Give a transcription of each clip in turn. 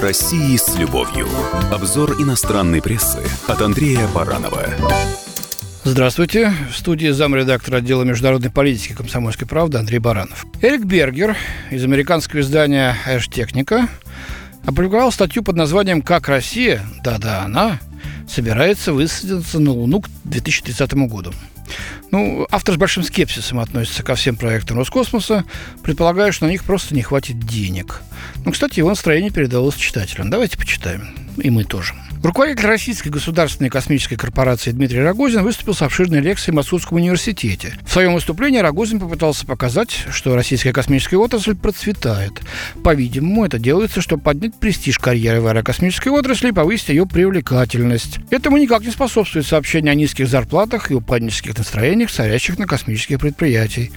России с любовью. Обзор иностранной прессы от Андрея Баранова. Здравствуйте. В студии замредактора отдела международной политики комсомольской правды Андрей Баранов. Эрик Бергер из американского издания «Эш Техника» опубликовал статью под названием «Как Россия, да-да, она, собирается высадиться на Луну к 2030 году». Ну, автор с большим скепсисом относится ко всем проектам Роскосмоса, предполагая, что на них просто не хватит денег. Ну, кстати, его настроение передалось читателям. Давайте почитаем. И мы тоже. Руководитель Российской государственной космической корпорации Дмитрий Рогозин выступил с обширной лекцией в Московском университете. В своем выступлении Рогозин попытался показать, что российская космическая отрасль процветает. По-видимому, это делается, чтобы поднять престиж карьеры в аэрокосмической отрасли и повысить ее привлекательность. Этому никак не способствует сообщение о низких зарплатах и упаднических настроениях, царящих на космических предприятиях.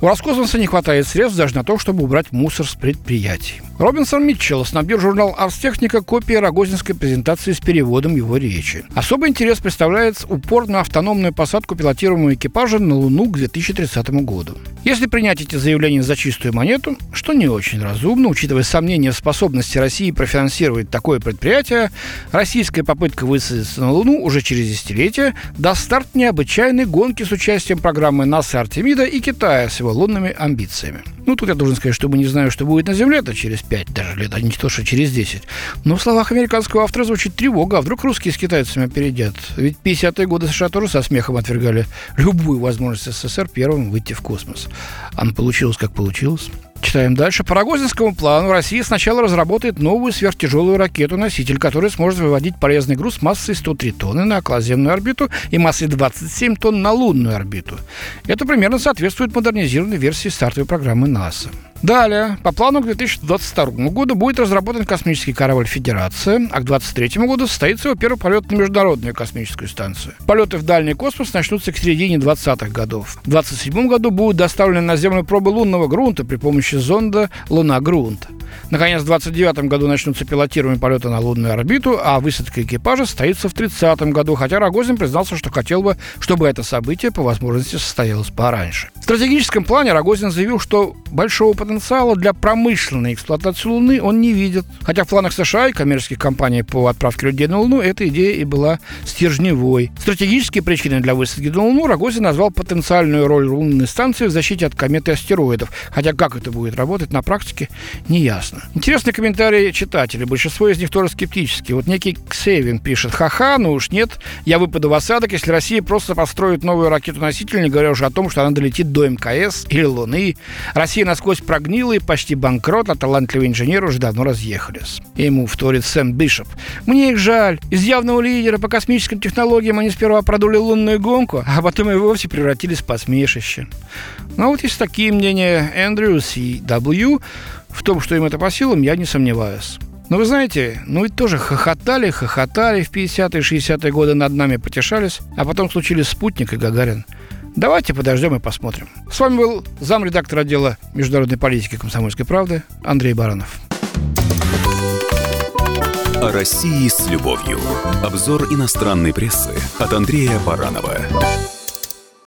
У Роскосмоса не хватает средств даже на то, чтобы убрать мусор с предприятий. Робинсон Митчелл снабдил журнал «Арстехника» копией рогозинской презентации с переводом его речи. Особый интерес представляет упор на автономную посадку пилотируемого экипажа на Луну к 2030 году. Если принять эти заявления за чистую монету, что не очень разумно, учитывая сомнения в способности России профинансировать такое предприятие, российская попытка высадиться на Луну уже через десятилетие даст старт необычайной гонки с участием программы НАСА Артемида и Китая с его лунными амбициями. Ну, тут я должен сказать, что мы не знаем, что будет на Земле, это через 5 даже лет, а не то, что через 10. Но в словах американского автора звучит тревога, а вдруг русские с китайцами опередят? Ведь 50-е годы США тоже со смехом отвергали любую возможность СССР первым выйти в космос. А получилось, как получилось. Читаем дальше. По Рогозинскому плану Россия сначала разработает новую сверхтяжелую ракету-носитель, которая сможет выводить полезный груз массой 103 тонны на околоземную орбиту и массой 27 тонн на лунную орбиту. Это примерно соответствует модернизированной версии стартовой программы НАСА. Далее, по плану к 2022 году будет разработан космический корабль «Федерация», а к 2023 году состоится его первый полет на Международную космическую станцию. Полеты в дальний космос начнутся к середине 20-х годов. В 2027 году будут доставлены на Землю пробы лунного грунта при помощи зонда «Луна-грунт». Наконец, в 29 году начнутся пилотируемые полеты на лунную орбиту, а высадка экипажа состоится в 30 году, хотя Рогозин признался, что хотел бы, чтобы это событие по возможности состоялось пораньше. В стратегическом плане Рогозин заявил, что большого потенциала для промышленной эксплуатации Луны он не видит. Хотя в планах США и коммерческих компаний по отправке людей на Луну эта идея и была стержневой. Стратегические причины для высадки на Луну Рогозин назвал потенциальную роль лунной станции в защите от комет и астероидов. Хотя как это будет работать на практике, не ясно. Интересные комментарии читателей. Большинство из них тоже скептические. Вот некий Ксевин пишет, ха-ха, ну уж нет, я выпаду в осадок, если Россия просто построит новую ракету-носитель, не говоря уже о том, что она долетит до МКС или Луны. Россия насквозь прогнила и почти банкрот, а талантливые инженеры уже давно разъехались. И ему вторит Сэм Бишоп. Мне их жаль. Из явного лидера по космическим технологиям они сперва продули лунную гонку, а потом и вовсе превратились в посмешище. Ну а вот есть такие мнения Эндрю Си W. В том, что им это по силам, я не сомневаюсь. Но вы знаете, ну ведь тоже хохотали, хохотали в 50-е, 60-е годы над нами потешались, а потом случились спутник и Гагарин. Давайте подождем и посмотрим. С вами был замредактор отдела международной политики комсомольской правды Андрей Баранов. О России с любовью. Обзор иностранной прессы от Андрея Баранова.